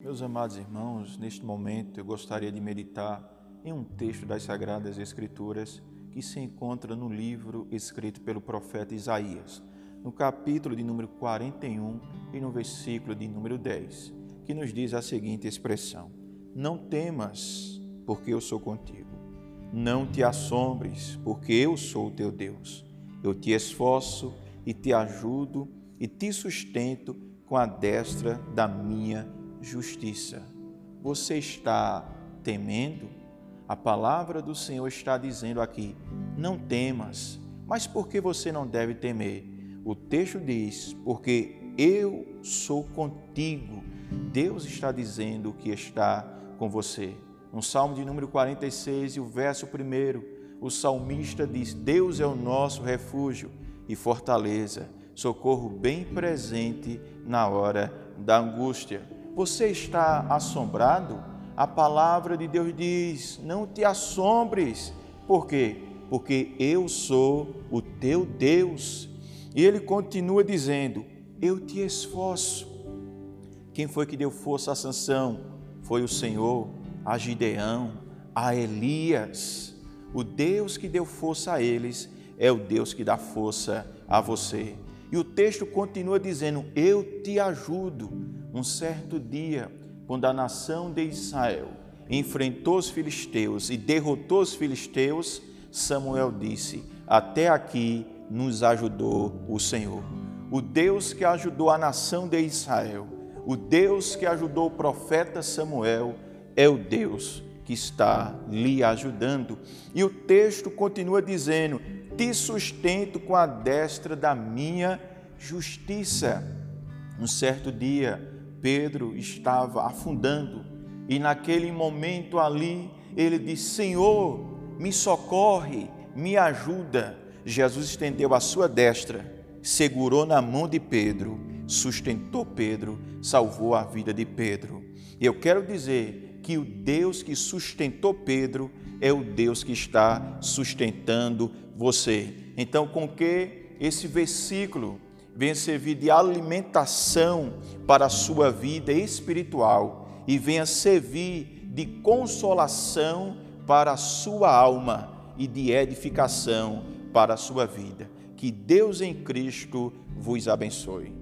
Meus amados irmãos, neste momento eu gostaria de meditar em um texto das Sagradas Escrituras que se encontra no livro escrito pelo profeta Isaías, no capítulo de número 41 e no versículo de número 10, que nos diz a seguinte expressão: Não temas, porque eu sou contigo. Não te assombres, porque eu sou o teu Deus. Eu te esforço e te ajudo e te sustento com a destra da minha justiça. Você está temendo? A palavra do Senhor está dizendo aqui: não temas. Mas por que você não deve temer? O texto diz: porque eu sou contigo. Deus está dizendo que está com você. No Salmo de número 46 e o verso 1, o salmista diz: Deus é o nosso refúgio e fortaleza, socorro bem presente na hora da angústia. Você está assombrado? A palavra de Deus diz: não te assombres. Por quê? Porque eu sou o teu Deus. E ele continua dizendo: Eu te esforço. Quem foi que deu força a Sansão? Foi o Senhor, a Gideão, a Elias. O Deus que deu força a eles é o Deus que dá força a você. E o texto continua dizendo: Eu te ajudo. Um certo dia, quando a nação de Israel enfrentou os filisteus e derrotou os filisteus, Samuel disse: Até aqui nos ajudou o Senhor. O Deus que ajudou a nação de Israel, o Deus que ajudou o profeta Samuel, é o Deus que está lhe ajudando. E o texto continua dizendo: te sustento com a destra da minha justiça. Um certo dia, Pedro estava afundando e naquele momento ali ele disse: Senhor, me socorre, me ajuda. Jesus estendeu a sua destra, segurou na mão de Pedro, sustentou Pedro, salvou a vida de Pedro. Eu quero dizer que o Deus que sustentou Pedro é o Deus que está sustentando você. Então, com que esse versículo venha servir de alimentação para a sua vida espiritual e venha servir de consolação para a sua alma e de edificação para a sua vida. Que Deus em Cristo vos abençoe.